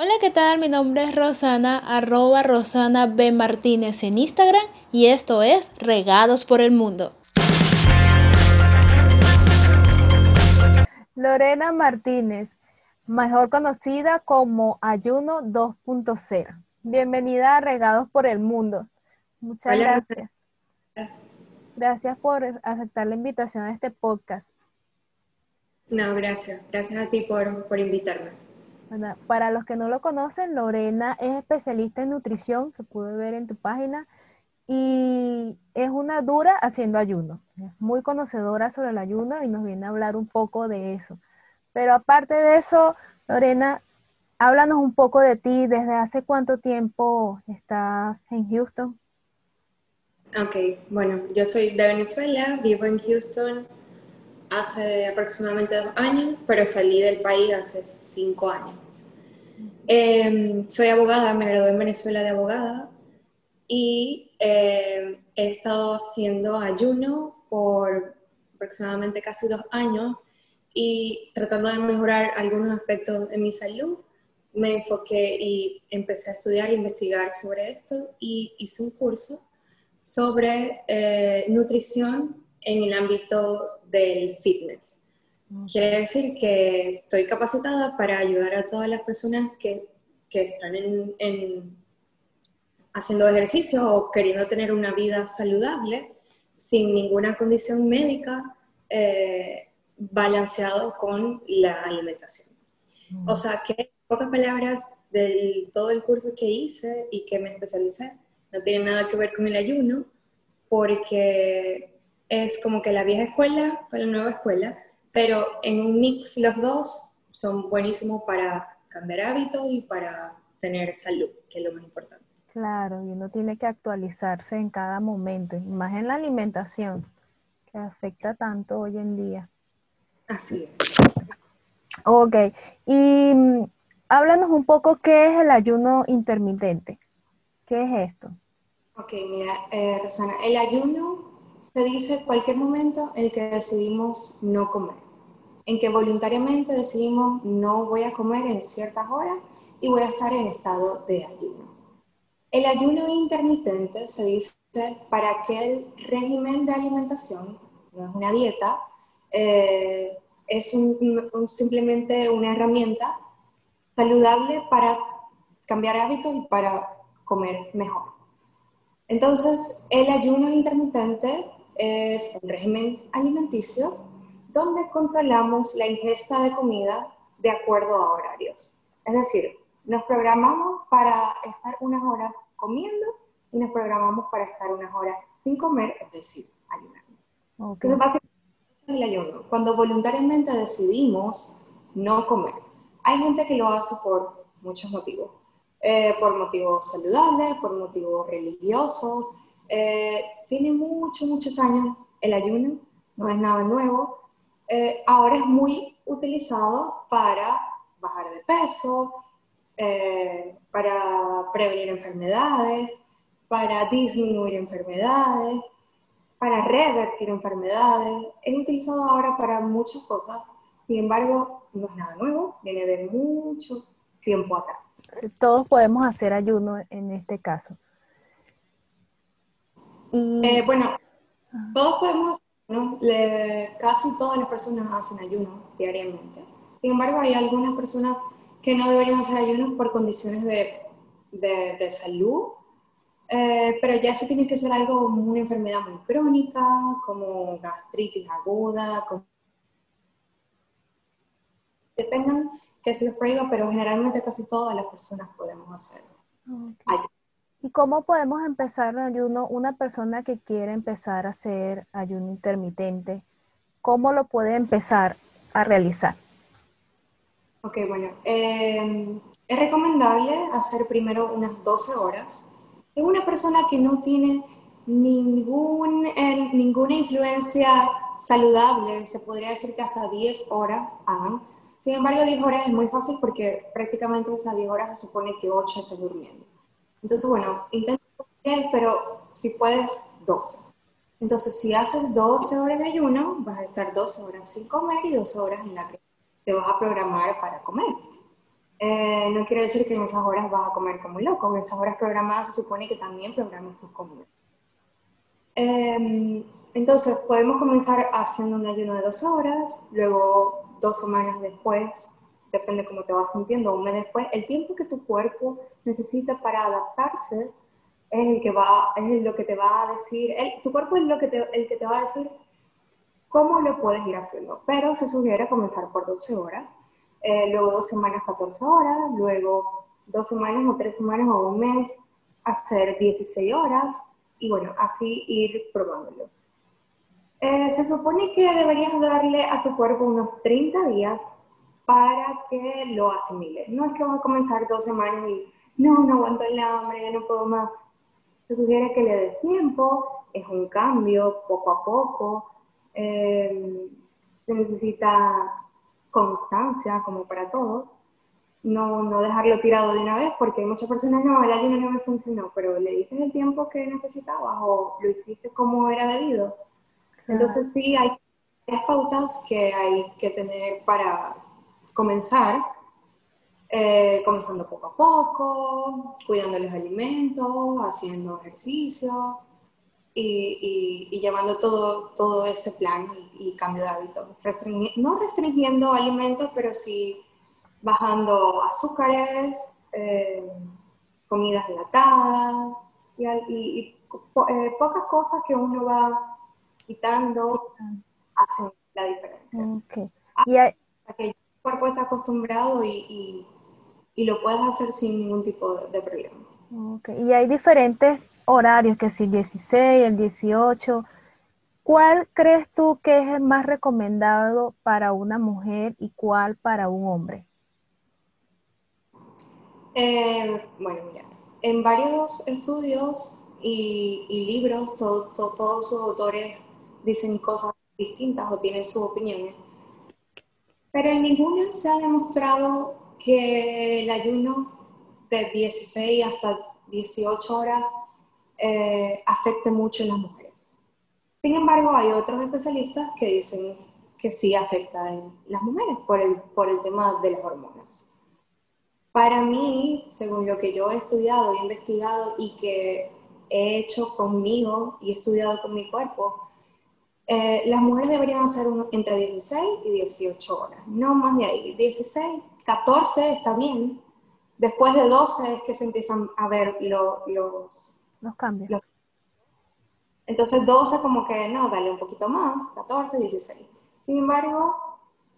Hola, ¿qué tal? Mi nombre es Rosana, arroba Rosana B. Martínez en Instagram y esto es Regados por el Mundo. Lorena Martínez, mejor conocida como Ayuno 2.0. Bienvenida a Regados por el Mundo. Muchas gracias. Gracias por aceptar la invitación a este podcast. No, gracias. Gracias a ti por, por invitarme para los que no lo conocen, Lorena es especialista en nutrición, que pude ver en tu página, y es una dura haciendo ayuno. Es muy conocedora sobre el ayuno y nos viene a hablar un poco de eso. Pero aparte de eso, Lorena, háblanos un poco de ti. ¿Desde hace cuánto tiempo estás en Houston? Ok, bueno, yo soy de Venezuela, vivo en Houston hace aproximadamente dos años, pero salí del país hace cinco años. Em, soy abogada, me gradué en Venezuela de abogada y em, he estado haciendo ayuno por aproximadamente casi dos años y tratando de mejorar algunos aspectos de mi salud. Me enfoqué y empecé a estudiar e investigar sobre esto y hice un curso sobre eh, nutrición en el ámbito del fitness. Quiere decir que estoy capacitada para ayudar a todas las personas que, que están en, haciendo ejercicio o queriendo tener una vida saludable sin ninguna condición médica eh, balanceado con la alimentación. O sea que, en pocas palabras, de todo el curso que hice y que me especialicé, no tiene nada que ver con el ayuno, porque es como que la vieja escuela con la nueva escuela, pero en un mix los dos son buenísimos para cambiar hábitos y para tener salud, que es lo más importante. Claro, y uno tiene que actualizarse en cada momento, más en la alimentación, que afecta tanto hoy en día. Así es. Ok, y mm, háblanos un poco qué es el ayuno intermitente. ¿Qué es esto? Ok, mira, eh, Rosana, el ayuno se dice cualquier momento en el que decidimos no comer, en que voluntariamente decidimos no voy a comer en ciertas horas y voy a estar en estado de ayuno. El ayuno intermitente se dice para aquel régimen de alimentación, no es una dieta, eh, es simplemente una herramienta saludable para cambiar hábitos y para comer mejor. Entonces, el ayuno intermitente es un régimen alimenticio donde controlamos la ingesta de comida de acuerdo a horarios. Es decir, nos programamos para estar unas horas comiendo y nos programamos para estar unas horas sin comer, es decir, ayunando. Okay. Entonces, básicamente, es el ayuno. Cuando voluntariamente decidimos no comer. Hay gente que lo hace por muchos motivos. Eh, por motivos saludables, por motivos religiosos. Eh, tiene muchos, muchos años el ayuno, no es nada nuevo. Eh, ahora es muy utilizado para bajar de peso, para prevenir enfermedades, para disminuir enfermedades, para revertir enfermedades. Es utilizado ahora para muchas cosas, sin embargo, no es nada nuevo, viene de mucho tiempo atrás. Todos podemos hacer ayuno en este caso. Eh, bueno, todos podemos, casi todas las personas hacen ayuno diariamente. Sin embargo, hay algunas personas que no deberían hacer ayuno por condiciones de, de, salud, eh, pero ya eso tiene que ser algo como una enfermedad muy crónica, como gastritis aguda, que tengan que se los prohíba, pero generalmente casi todas las personas podemos hacerlo. ¿Y cómo podemos empezar un ayuno? Una persona que quiere empezar a hacer ayuno intermitente, ¿cómo lo puede empezar a realizar? Ok, bueno, eh, es recomendable hacer primero unas 12 horas. Es una persona que no tiene ningún, eh, ninguna influencia saludable, se podría decir que hasta 10 horas hagan sin embargo, 10 horas es muy fácil porque prácticamente esas 10 horas se supone que 8 estás durmiendo. Entonces, bueno, intenta 10, pero si puedes, 12. Entonces, si haces 12 horas de ayuno, vas a estar 12 horas sin comer y 12 horas en las que te vas a programar para comer. Eh, no quiere decir que en esas horas vas a comer como loco, en esas horas programadas se supone que también programas tus comidas. Em, entonces, podemos comenzar haciendo un ayuno de dos horas, luego dos semanas después, depende cómo te vas sintiendo, un mes después, el tiempo que tu cuerpo necesita para adaptarse es el que va, es lo que te va a decir, tu cuerpo es lo que te, el que te va a decir cómo lo puedes ir haciendo, pero se sugiere comenzar por 12 horas, eh, luego dos semanas 14 horas, luego dos semanas o tres semanas o un mes hacer 16 horas y bueno, así ir probándolo. Eh, se supone que deberías darle a tu cuerpo unos 30 días para que lo asimile. No es que va a comenzar dos semanas y no, no aguanto el hambre, ya no puedo más. Se sugiere que le des tiempo, es un cambio poco a poco. Eh, se necesita constancia, como para todo. No, no dejarlo tirado de una vez, porque hay muchas personas, no, el ayuno no me funcionó, pero le diste el tiempo que necesitabas o lo hiciste como era debido entonces sí, hay pautas que hay que tener para comenzar, eh, comenzando poco a poco, cuidando los alimentos, haciendo ejercicio y, llevando todo, todo ese plan y, cambio de hábitos. no restringiendo alimentos, pero sí bajando azúcares, eh, comidas enlatadas y, eh, pocas cosas que uno va quitando, hacen la diferencia. Okay. Y que el cuerpo está acostumbrado y, y, lo puedes hacer sin ningún tipo de, problema. Okay. Y hay diferentes horarios, que si el 16, el 18. ¿Cuál crees tú que es el más recomendado para una mujer y cuál para un hombre? Eh, bueno, mira, en varios estudios y, libros, todos sus autores dicen cosas distintas o tienen sus opiniones. Pero en ninguna se ha demostrado que el ayuno de 16 hasta 18 horas eh, afecte mucho en las mujeres. Sin embargo, hay otros especialistas que dicen que sí afecta en las mujeres por el, por el tema de las hormonas. Para mí, según lo que yo he estudiado e investigado y que he hecho conmigo y he estudiado con mi cuerpo, eh, las mujeres deberían hacer entre 16 y 18 horas, no más de ahí. 16, 14 está bien. Después de 12 es que se empiezan a ver los, los cambios. entonces 12 como que no, dale un poquito más, 14, 16. Sin embargo,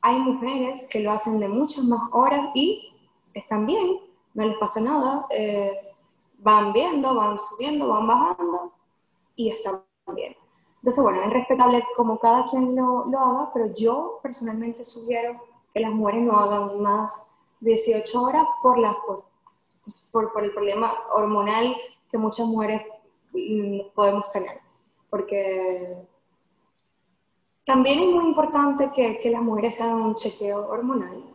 hay mujeres que lo hacen de muchas más horas y están bien, no les pasa nada, eh, van viendo, van subiendo, van bajando y están bien. Entonces, bueno, es respetable como cada quien lo, lo haga, pero yo personalmente sugiero que las mujeres no hagan más 18 horas por, las, pues, por, por el problema hormonal que muchas mujeres mm, podemos tener. Porque también es muy importante que, que, las mujeres hagan un chequeo hormonal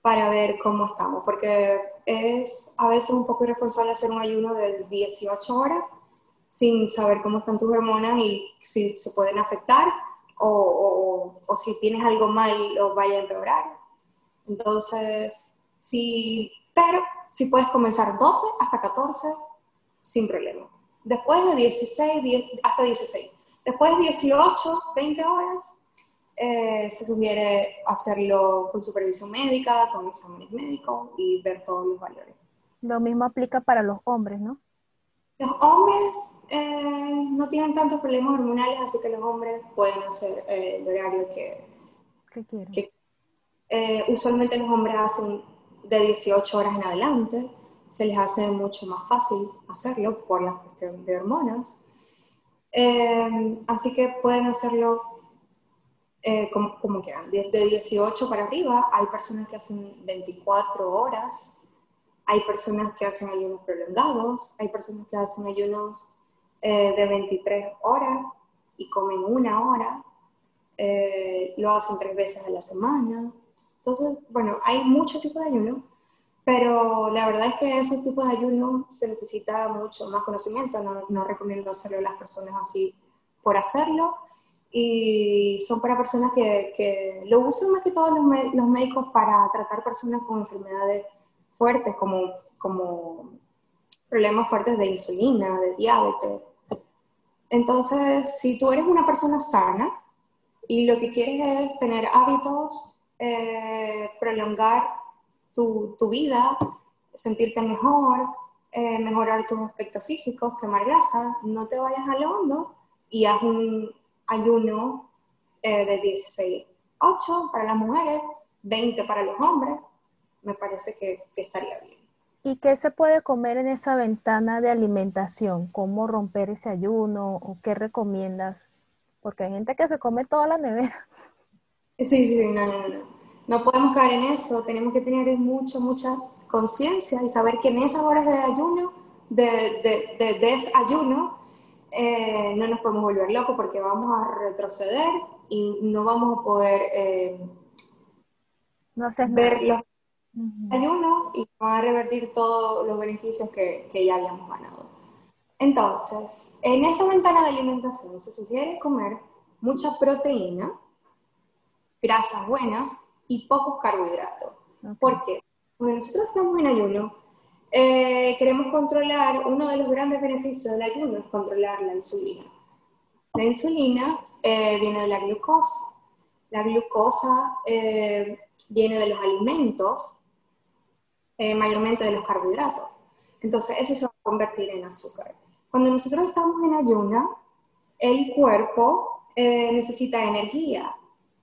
para ver cómo estamos, porque es a veces un poco irresponsable hacer un ayuno de 18 horas sin saber cómo están tus hormonas y si se pueden afectar o, o, si tienes algo mal o vaya a empeorar. Entonces, sí, pero si puedes comenzar 12 hasta 14 sin problema. Después de 16, hasta 16. Después de 18, 20 horas, eh, se sugiere hacerlo con supervisión médica, con exámenes médicos y ver todos los valores. Lo mismo aplica para los hombres, ¿no? Los hombres eh, no tienen tantos problemas hormonales, así que los hombres pueden hacer eh, el horario que, que eh, usualmente los hombres hacen de 18 horas en adelante, se les hace mucho más fácil hacerlo por la cuestión de hormonas. así que pueden hacerlo como, como, quieran, de 18 para arriba. Hay personas que hacen 24 horas, hay personas que hacen ayunos prolongados, hay personas que hacen ayunos eh, de 23 horas y comen una hora, eh, lo hacen tres veces a la semana. Entonces, bueno, hay muchos tipos de ayuno, pero la verdad es que esos tipos de ayuno se necesita mucho más conocimiento. No, recomiendo hacerlo a las personas así por hacerlo. Y son para personas que, que lo usan más que todos los, los médicos para tratar personas con enfermedades fuertes como, como problemas fuertes de insulina, de diabetes. Entonces, si tú eres una persona sana y lo que quieres es tener hábitos, eh, prolongar tu, tu, vida, sentirte mejor, eh, mejorar tus aspectos físicos, quemar grasa, no te vayas a lo hondo y haz un ayuno eh, de 16, 8 para las mujeres, 20 para los hombres, me parece que, que estaría bien. ¿Y qué se puede comer en esa ventana de alimentación? ¿Cómo romper ese ayuno o qué recomiendas? Porque hay gente que se come toda la nevera. Sí, sí, no, no, no. No podemos caer en eso. Tenemos que tener mucha, mucha conciencia y saber que en esas horas de ayuno, de, de, desayuno, eh, no nos podemos volver locos porque vamos a retroceder y no vamos a poder eh, no ver los ayuno y van a revertir todos los beneficios que, que, ya habíamos ganado. Entonces, en esa ventana de alimentación se sugiere comer mucha proteína, grasas buenas y pocos carbohidratos. ¿Por qué? Porque nosotros estamos en ayuno, eh, queremos controlar, uno de los grandes beneficios del ayuno es controlar la insulina. La insulina eh, viene de la glucosa. La glucosa eh, viene de los alimentos eh, mayormente de los carbohidratos. Entonces, eso se va a convertir en azúcar. Cuando nosotros estamos en ayuna, el cuerpo eh, necesita energía.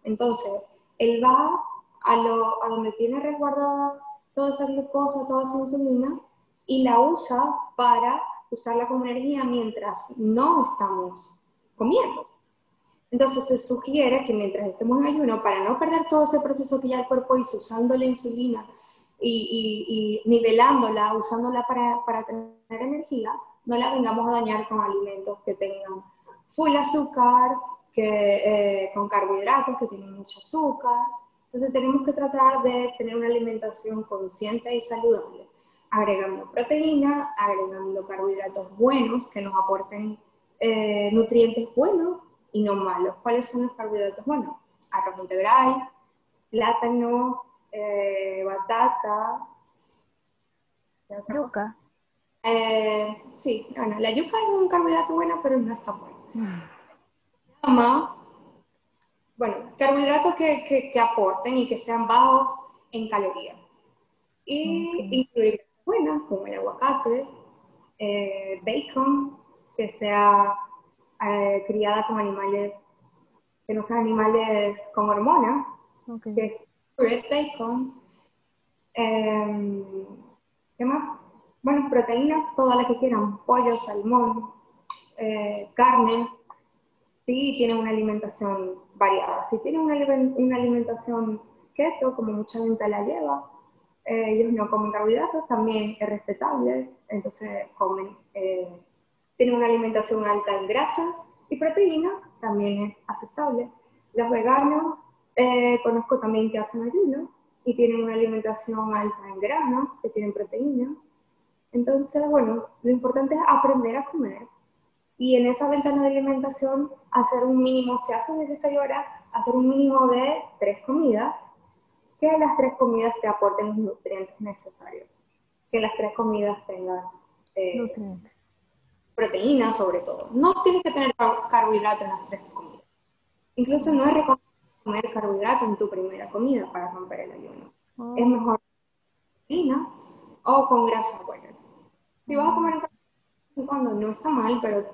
Entonces, él va a, lo, a donde tiene resguardada toda esa glucosa, toda esa insulina, y la usa para usarla como energía mientras no estamos comiendo. Entonces se sugiere que mientras estemos en ayuno, para no perder todo ese proceso que ya el cuerpo hizo usando la insulina y, nivelándola, usándola para, para, tener energía, no la vengamos a dañar con alimentos que tengan full azúcar, que, eh, con carbohidratos que tienen mucho azúcar. Entonces tenemos que tratar de tener una alimentación consciente y saludable, agregando proteína, agregando carbohidratos buenos que nos aporten eh, nutrientes buenos y no malos. ¿Cuáles son los carbohidratos buenos? Arroz integral, plátano, eh, batata. Yuca. Eh, sí, la yuca es un carbohidrato bueno, pero no está bueno. Llama, bueno, carbohidratos que, que, aporten y que sean bajos en calorías. Y incluir grasas buenas, como el aguacate, eh, bacon, que sea eh, criada con animales, que no sean animales con hormonas, que red bacon, em, ¿qué más? Bueno, proteínas, todas las que quieran, pollo, salmón, eh, carne, sí, tienen una alimentación variada. Si tienen una, una alimentación keto, como mucha gente la lleva, eh, ellos no comen carbohidratos, también es respetable, entonces comen, eh, tienen una alimentación alta en grasas y proteínas, también es aceptable. Los veganos eh, conozco también que hacen ayuno y tienen una alimentación alta en granos, que tienen proteína. Entonces, bueno, lo importante es aprender a comer y en esa ventana de alimentación hacer un mínimo, si haces 16 horas, hacer un mínimo de tres comidas, que las tres comidas te aporten los nutrientes necesarios, que las tres comidas tengas eh, proteínas sobre todo. No tienes que tener carbohidratos en las tres comidas. Incluso no es recomendable comer carbohidratos en tu primera comida para romper el ayuno. Oh. Es mejor proteína o con grasa buena. Si vas a comer cuando no está mal, pero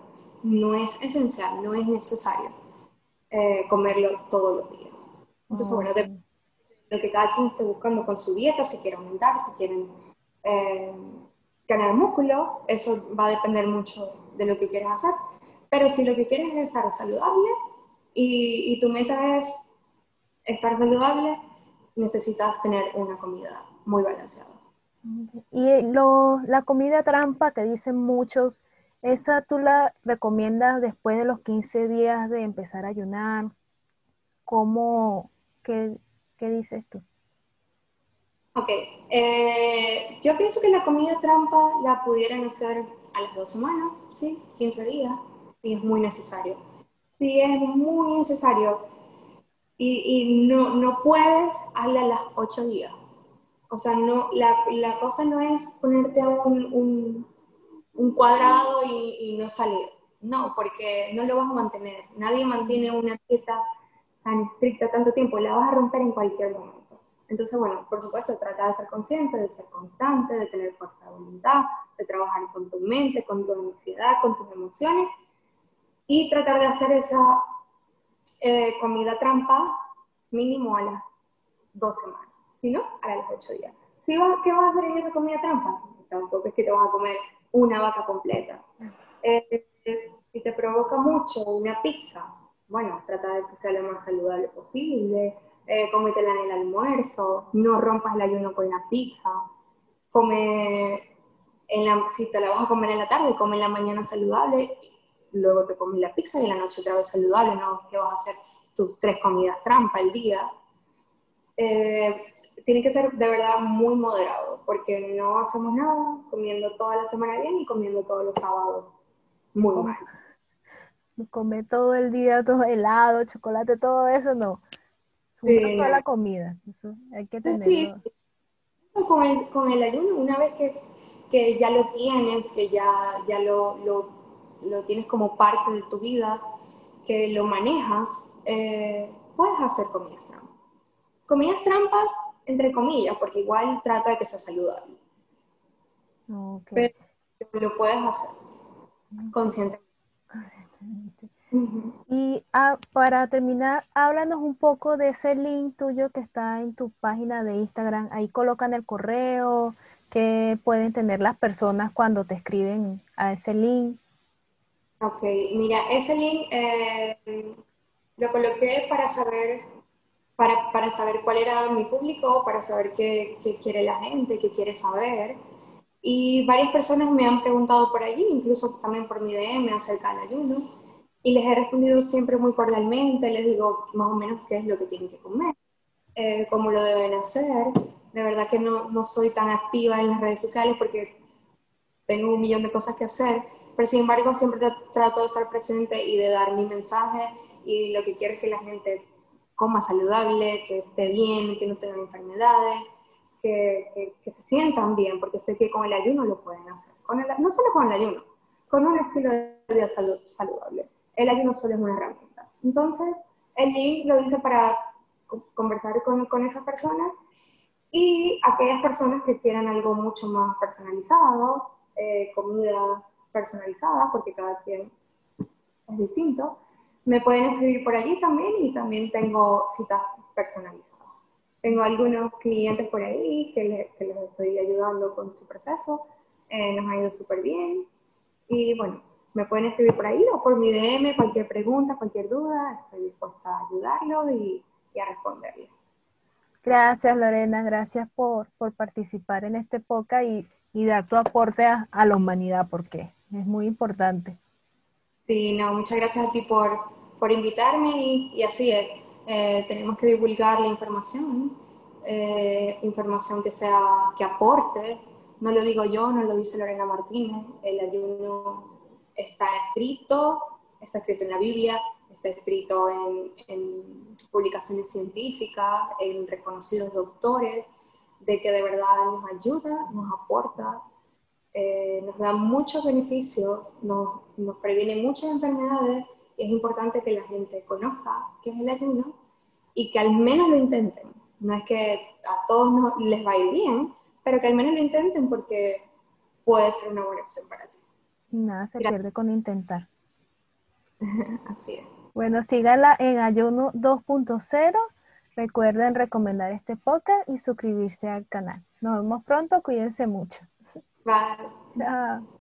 no es esencial, no es necesario eh, comerlo todos los días. Entonces, bueno, de lo que cada quien esté buscando con su dieta, si quiere aumentar, si quieren eh, ganar músculo, eso va a depender mucho de lo que quieres hacer. Pero si lo que quieres es estar saludable y, y tu meta es estar saludable, necesitas tener una comida muy balanceada. Y lo, la comida trampa que dicen muchos, ¿esa tú la recomiendas después de los 15 días de empezar a ayunar? ¿Cómo, qué, qué dices tú? Ok, eh, yo pienso que la comida trampa la pudieran hacer a las dos semanas, ¿sí? 15 días, si es muy necesario. Si es muy necesario y, y no, no, puedes, hazla a las 8 días. O sea, no, la, la cosa no es ponerte un, un, un cuadrado y, y, no salir. No, porque no lo vas a mantener. Nadie mantiene una dieta tan estricta tanto tiempo. La vas a romper en cualquier momento. Entonces, bueno, por supuesto, trata de ser consciente, de ser constante, de tener fuerza de voluntad, de trabajar con tu mente, con tu ansiedad, con tus emociones y tratar de hacer esa eh, comida trampa mínimo a las dos semanas, si no, a las ocho días. ¿Qué vas a hacer en esa comida trampa? Tampoco es que te vas a comer una vaca completa. Eh, si te provoca mucho una pizza, bueno, trata de que sea lo más saludable posible, eh, cómetela en el almuerzo, no rompas el ayuno con la pizza, come, en la, si te la vas a comer en la tarde, come en la mañana saludable luego te comes la pizza y en la noche otra vez saludable, no que vas a hacer tus tres comidas trampa al día. Eh, tiene que ser de verdad muy moderado, porque no hacemos nada comiendo toda la semana bien y comiendo todos los sábados muy mal. Comer todo el día, todo helado, chocolate, todo eso, no. Sí, toda la comida, eso hay que tenerlo. Sí, sí. Con, el, con el ayuno, una vez que, que ya lo tienes, que ya, ya lo, lo lo tienes como parte de tu vida, que lo manejas, eh, puedes hacer comidas trampas. Comidas trampas, entre comillas, porque igual trata de que sea saludable. Pero lo puedes hacer conscientemente. Y ah, para terminar, háblanos un poco de ese link tuyo que está en tu página de Instagram. Ahí colocan el correo que pueden tener las personas cuando te escriben a ese link. Ok, mira, ese link eh, lo coloqué para saber, para, para, saber cuál era mi público, para saber qué, quiere la gente, qué quiere saber. Y varias personas me han preguntado por allí, incluso también por mi DM acerca del ayuno, y les he respondido siempre muy cordialmente, les digo más o menos qué es lo que tienen que comer, eh, cómo lo deben hacer. De verdad que no, no soy tan activa en las redes sociales porque tengo un millón de cosas que hacer pero sin embargo siempre trato de estar presente y de dar mi mensaje y lo que quiero es que la gente coma saludable, que esté bien, que no tenga enfermedades, que, que, se sientan bien, porque sé que con el ayuno lo pueden hacer. Con el, no solo con el ayuno, con un estilo de vida saludable. El ayuno solo es una herramienta. Entonces, el link lo hice para conversar con, con esas personas y aquellas personas que quieran algo mucho más personalizado, eh, comidas personalizadas, porque cada quien es distinto. Me pueden escribir por allí también y también tengo citas personalizadas. Tengo algunos clientes por ahí que, les estoy ayudando con su proceso, eh, nos ha ido súper bien. Y bueno, me pueden escribir por ahí o por mi DM, cualquier pregunta, cualquier duda, estoy dispuesta a ayudarlo y, a responderle. Gracias Lorena, gracias por, por participar en este podcast y, y dar tu aporte a, a la humanidad, porque es muy importante. Sí, no, muchas gracias a ti por, por invitarme y, así es. Eh, tenemos que divulgar la información, eh, información que sea, que aporte. No lo digo yo, no lo dice Lorena Martínez. El ayuno está escrito, está escrito en la Biblia, está escrito en, en publicaciones científicas, en reconocidos doctores, de que de verdad nos ayuda, nos aporta eh, nos da muchos beneficios, nos, nos, previene muchas enfermedades y es importante que la gente conozca qué es el ayuno y que al menos lo intenten. No es que a todos no, les va a ir bien, pero que al menos lo intenten porque puede ser una buena opción para ti. Nada se pierde con intentar. Así es. Bueno, síganla en Ayuno 2.0. Recuerden recomendar este podcast y suscribirse al canal. Nos vemos pronto, cuídense mucho. Vai. Tchau.